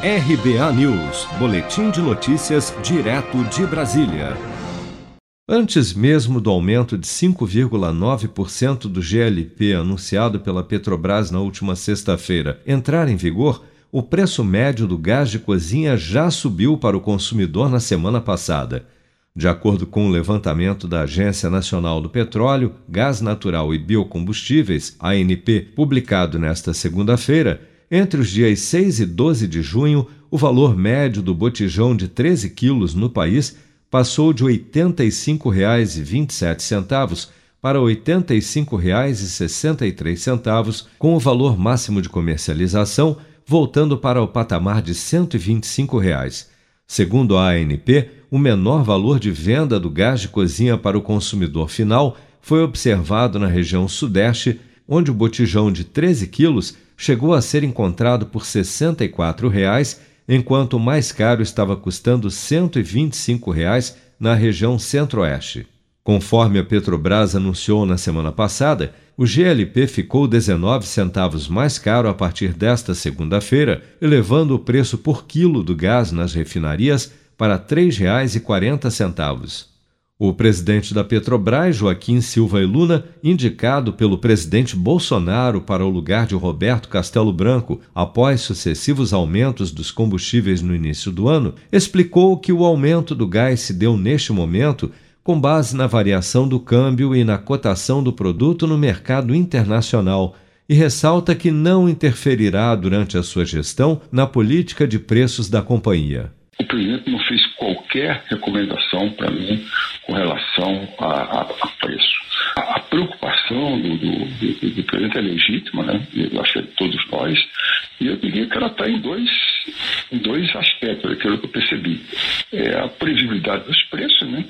RBA News, Boletim de Notícias, direto de Brasília. Antes mesmo do aumento de 5,9% do GLP anunciado pela Petrobras na última sexta-feira entrar em vigor, o preço médio do gás de cozinha já subiu para o consumidor na semana passada. De acordo com o levantamento da Agência Nacional do Petróleo, Gás Natural e Biocombustíveis, ANP, publicado nesta segunda-feira, entre os dias 6 e 12 de junho, o valor médio do botijão de 13 quilos no país passou de R$ 85,27 para R$ 85,63, com o valor máximo de comercialização voltando para o patamar de 125 reais. Segundo a ANP, o menor valor de venda do gás de cozinha para o consumidor final foi observado na região Sudeste, onde o botijão de 13 quilos chegou a ser encontrado por 64 reais, enquanto o mais caro estava custando 125 reais na região Centro-Oeste. Conforme a Petrobras anunciou na semana passada, o GLP ficou 19 centavos mais caro a partir desta segunda-feira, elevando o preço por quilo do gás nas refinarias para R$ 3,40. O presidente da Petrobras, Joaquim Silva e Luna, indicado pelo presidente Bolsonaro para o lugar de Roberto Castelo Branco após sucessivos aumentos dos combustíveis no início do ano, explicou que o aumento do gás se deu neste momento com base na variação do câmbio e na cotação do produto no mercado internacional e ressalta que não interferirá durante a sua gestão na política de preços da companhia. O presidente não fez qualquer recomendação para mim com relação a, a, a preço. A, a preocupação do, do, do, do, é legítima, né? eu acho que é de todos nós, e eu diria que ela está em dois, em dois aspectos, aquilo que eu percebi. É a previsibilidade dos preços né?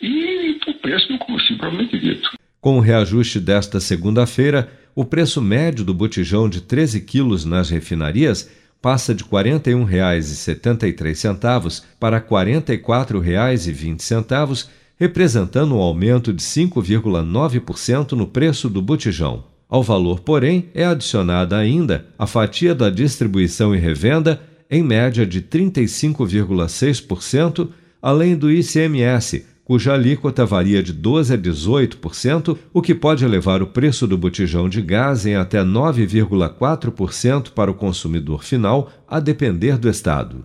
e o preço do combustível, provavelmente dito. Com o reajuste desta segunda-feira, o preço médio do botijão de 13 quilos nas refinarias passa de R$ 41,73 para R$ 44,20, representando um aumento de 5,9% no preço do botijão. Ao valor, porém, é adicionada ainda a fatia da distribuição e revenda, em média de 35,6%, além do ICMS, cuja alíquota varia de 12% a 18%, o que pode elevar o preço do botijão de gás em até 9,4% para o consumidor final, a depender do estado.